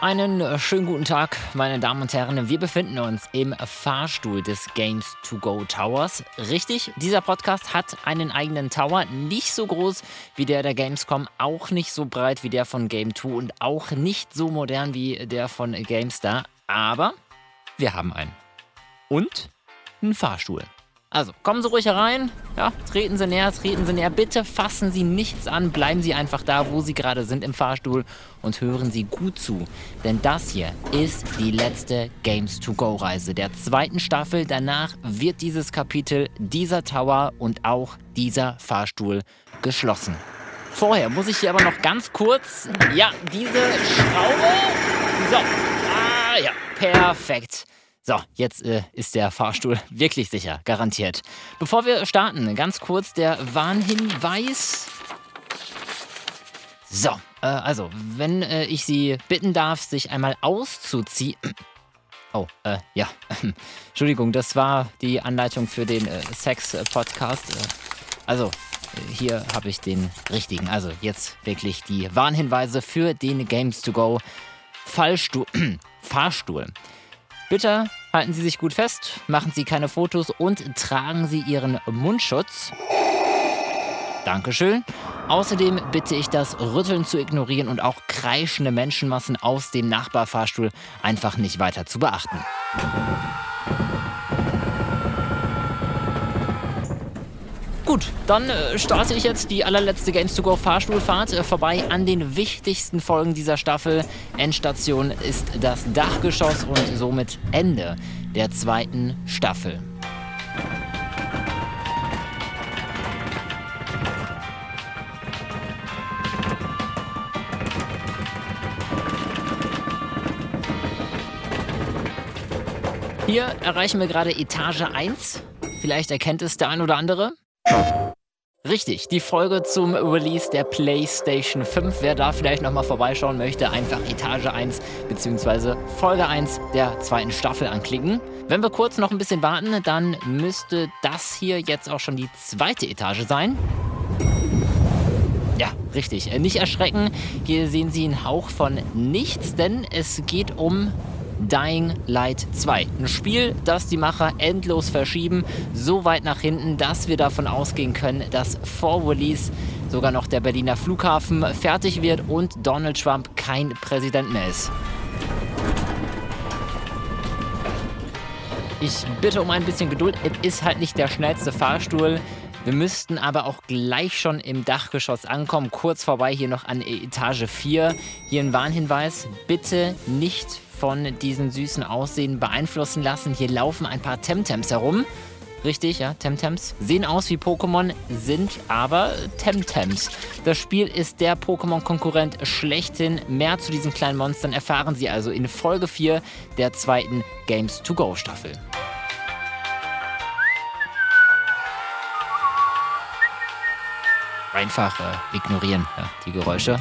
Einen äh, schönen guten Tag, meine Damen und Herren. Wir befinden uns im Fahrstuhl des Games to Go Towers. Richtig, dieser Podcast hat einen eigenen Tower, nicht so groß wie der der Gamescom, auch nicht so breit wie der von Game 2 und auch nicht so modern wie der von GameStar, aber wir haben einen. Und einen Fahrstuhl. Also, kommen Sie ruhig herein. Ja, treten Sie näher, treten Sie näher. Bitte fassen Sie nichts an. Bleiben Sie einfach da, wo Sie gerade sind im Fahrstuhl und hören Sie gut zu. Denn das hier ist die letzte Games to Go Reise der zweiten Staffel. Danach wird dieses Kapitel, dieser Tower und auch dieser Fahrstuhl geschlossen. Vorher muss ich hier aber noch ganz kurz, ja, diese Schraube. So, ah ja, perfekt. So, jetzt äh, ist der Fahrstuhl wirklich sicher, garantiert. Bevor wir starten, ganz kurz der Warnhinweis. So, äh, also, wenn äh, ich Sie bitten darf, sich einmal auszuziehen. Oh, äh, ja. Entschuldigung, das war die Anleitung für den äh, Sex-Podcast. Äh, also, hier habe ich den richtigen. Also, jetzt wirklich die Warnhinweise für den Games to Go Fallstuhl. Fahrstuhl. Bitte halten Sie sich gut fest, machen Sie keine Fotos und tragen Sie Ihren Mundschutz. Dankeschön. Außerdem bitte ich das Rütteln zu ignorieren und auch kreischende Menschenmassen aus dem Nachbarfahrstuhl einfach nicht weiter zu beachten. Gut, dann äh, starte ich jetzt die allerletzte Games to Go Fahrstuhlfahrt äh, vorbei an den wichtigsten Folgen dieser Staffel. Endstation ist das Dachgeschoss und somit Ende der zweiten Staffel. Hier erreichen wir gerade Etage 1. Vielleicht erkennt es der ein oder andere. Richtig, die Folge zum Release der PlayStation 5. Wer da vielleicht nochmal vorbeischauen möchte, einfach Etage 1 bzw. Folge 1 der zweiten Staffel anklicken. Wenn wir kurz noch ein bisschen warten, dann müsste das hier jetzt auch schon die zweite Etage sein. Ja, richtig. Nicht erschrecken. Hier sehen Sie einen Hauch von nichts, denn es geht um Dying Light 2. Ein Spiel, das die Macher endlos verschieben, so weit nach hinten, dass wir davon ausgehen können, dass vor Release sogar noch der Berliner Flughafen fertig wird und Donald Trump kein Präsident mehr ist. Ich bitte um ein bisschen Geduld. Es ist halt nicht der schnellste Fahrstuhl. Wir müssten aber auch gleich schon im Dachgeschoss ankommen. Kurz vorbei hier noch an Etage 4. Hier ein Warnhinweis. Bitte nicht von diesen süßen Aussehen beeinflussen lassen. Hier laufen ein paar Temtems herum. Richtig, ja, Temtems. Sehen aus wie Pokémon, sind aber Temtems. Das Spiel ist der Pokémon-Konkurrent schlechthin. Mehr zu diesen kleinen Monstern erfahren Sie also in Folge 4 der zweiten Games to Go Staffel. Einfach äh, ignorieren ja, die Geräusche.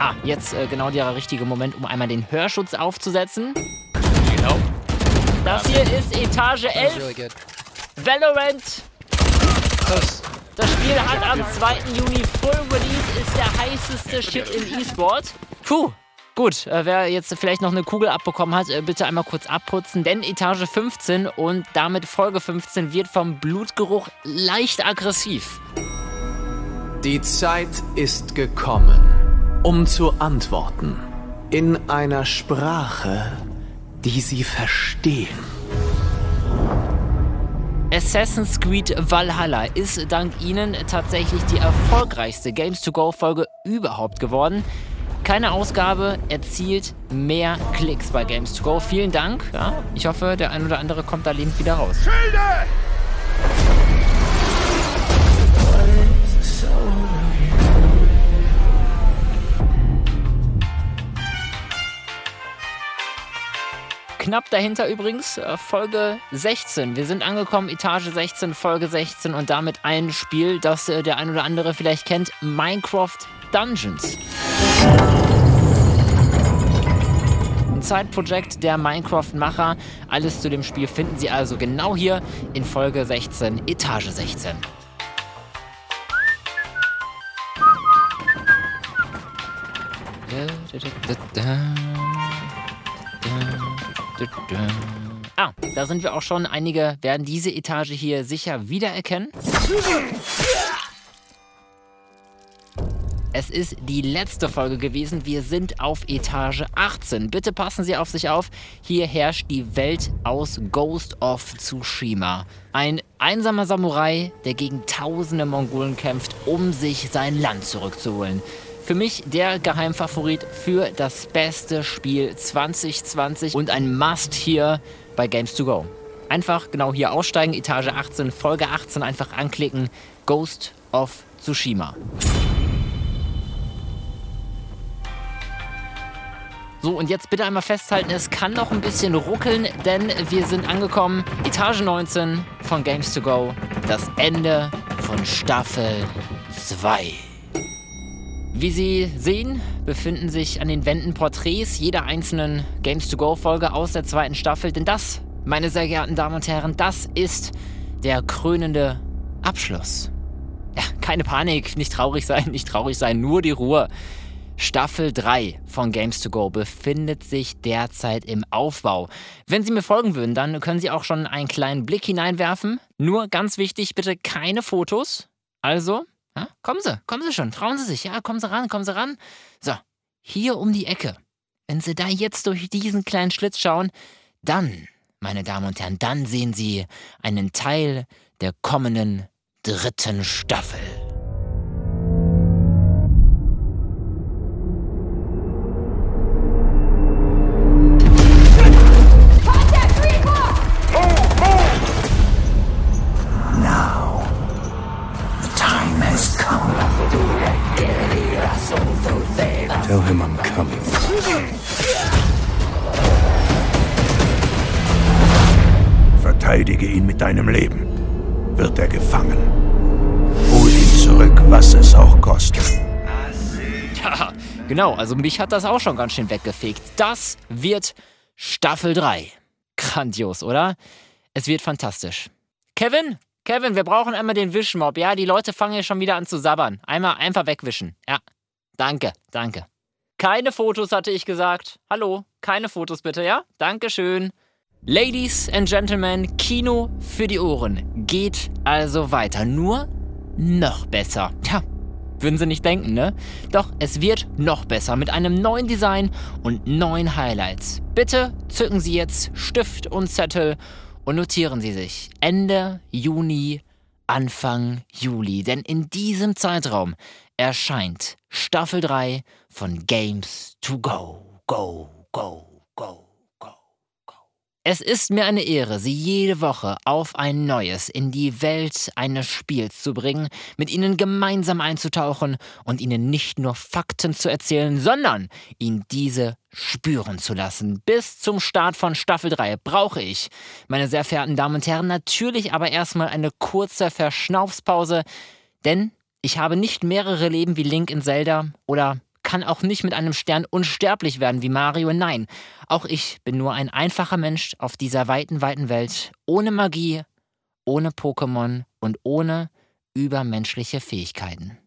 Ah, jetzt äh, genau der richtige Moment, um einmal den Hörschutz aufzusetzen. Genau. Das hier ist Etage 11. Valorant. Das Spiel hat am 2. Juni Full Release, ist der heißeste Shit im E-Sport. Puh, Gut, äh, wer jetzt vielleicht noch eine Kugel abbekommen hat, äh, bitte einmal kurz abputzen, denn Etage 15 und damit Folge 15 wird vom Blutgeruch leicht aggressiv. Die Zeit ist gekommen um zu antworten in einer Sprache, die sie verstehen. Assassin's Creed Valhalla ist dank Ihnen tatsächlich die erfolgreichste Games to Go Folge überhaupt geworden. Keine Ausgabe erzielt mehr Klicks bei Games to Go. Vielen Dank. Ja, ich hoffe, der ein oder andere kommt da lebend wieder raus. Schilde! Knapp dahinter übrigens äh, Folge 16. Wir sind angekommen, Etage 16, Folge 16 und damit ein Spiel, das äh, der ein oder andere vielleicht kennt, Minecraft Dungeons. Ein Zeitprojekt der Minecraft-Macher. Alles zu dem Spiel finden Sie also genau hier in Folge 16, Etage 16. Ah, da sind wir auch schon. Einige werden diese Etage hier sicher wiedererkennen. Es ist die letzte Folge gewesen. Wir sind auf Etage 18. Bitte passen Sie auf sich auf. Hier herrscht die Welt aus Ghost of Tsushima. Ein einsamer Samurai, der gegen tausende Mongolen kämpft, um sich sein Land zurückzuholen. Für mich der Geheimfavorit für das beste Spiel 2020 und ein Must hier bei Games to Go. Einfach genau hier aussteigen, Etage 18, Folge 18 einfach anklicken. Ghost of Tsushima. So, und jetzt bitte einmal festhalten, es kann noch ein bisschen ruckeln, denn wir sind angekommen. Etage 19 von Games to Go. Das Ende von Staffel 2. Wie Sie sehen, befinden sich an den Wänden Porträts jeder einzelnen Games to Go Folge aus der zweiten Staffel. Denn das, meine sehr geehrten Damen und Herren, das ist der krönende Abschluss. Ja, keine Panik, nicht traurig sein, nicht traurig sein, nur die Ruhe. Staffel 3 von Games to Go befindet sich derzeit im Aufbau. Wenn Sie mir folgen würden, dann können Sie auch schon einen kleinen Blick hineinwerfen. Nur ganz wichtig, bitte keine Fotos. Also, ja, kommen Sie, kommen Sie schon, trauen Sie sich, ja, kommen Sie ran, kommen Sie ran. So, hier um die Ecke. Wenn Sie da jetzt durch diesen kleinen Schlitz schauen, dann, meine Damen und Herren, dann sehen Sie einen Teil der kommenden dritten Staffel. Mit deinem Leben. Wird er gefangen. Hol ihn zurück, was es auch kostet. Ja, genau, also mich hat das auch schon ganz schön weggefegt. Das wird Staffel 3. Grandios, oder? Es wird fantastisch. Kevin, Kevin, wir brauchen einmal den Wischmob. Ja, die Leute fangen hier schon wieder an zu sabbern. Einmal einfach wegwischen. Ja. Danke, danke. Keine Fotos, hatte ich gesagt. Hallo, keine Fotos bitte, ja? Dankeschön. Ladies and Gentlemen, Kino für die Ohren geht also weiter. Nur noch besser. Ja, würden Sie nicht denken, ne? Doch es wird noch besser mit einem neuen Design und neuen Highlights. Bitte zücken Sie jetzt Stift und Zettel und notieren Sie sich Ende Juni, Anfang Juli. Denn in diesem Zeitraum erscheint Staffel 3 von Games to go, go, go, go. Es ist mir eine Ehre, Sie jede Woche auf ein neues in die Welt eines Spiels zu bringen, mit Ihnen gemeinsam einzutauchen und Ihnen nicht nur Fakten zu erzählen, sondern Ihnen diese spüren zu lassen. Bis zum Start von Staffel 3 brauche ich, meine sehr verehrten Damen und Herren, natürlich aber erstmal eine kurze Verschnaufspause, denn ich habe nicht mehrere Leben wie Link in Zelda oder kann auch nicht mit einem Stern unsterblich werden wie Mario. Nein, auch ich bin nur ein einfacher Mensch auf dieser weiten, weiten Welt, ohne Magie, ohne Pokémon und ohne übermenschliche Fähigkeiten.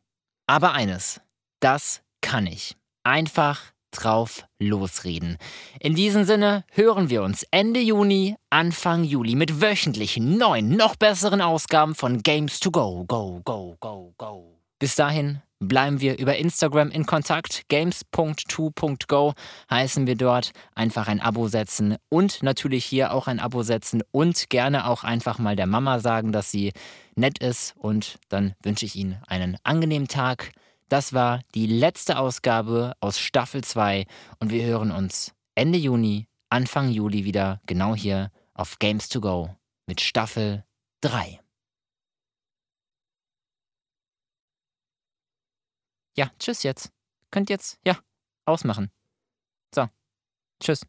Aber eines, das kann ich. Einfach drauf losreden. In diesem Sinne hören wir uns Ende Juni, Anfang Juli mit wöchentlichen neuen, noch besseren Ausgaben von Games to Go. Go, go, go, go. Bis dahin bleiben wir über Instagram in Kontakt. Games.2.go heißen wir dort. Einfach ein Abo setzen und natürlich hier auch ein Abo setzen und gerne auch einfach mal der Mama sagen, dass sie nett ist. Und dann wünsche ich Ihnen einen angenehmen Tag das war die letzte Ausgabe aus Staffel 2 und wir hören uns Ende Juni, Anfang Juli wieder genau hier auf Games to Go mit Staffel 3. Ja, tschüss jetzt. Könnt jetzt, ja, ausmachen. So, tschüss.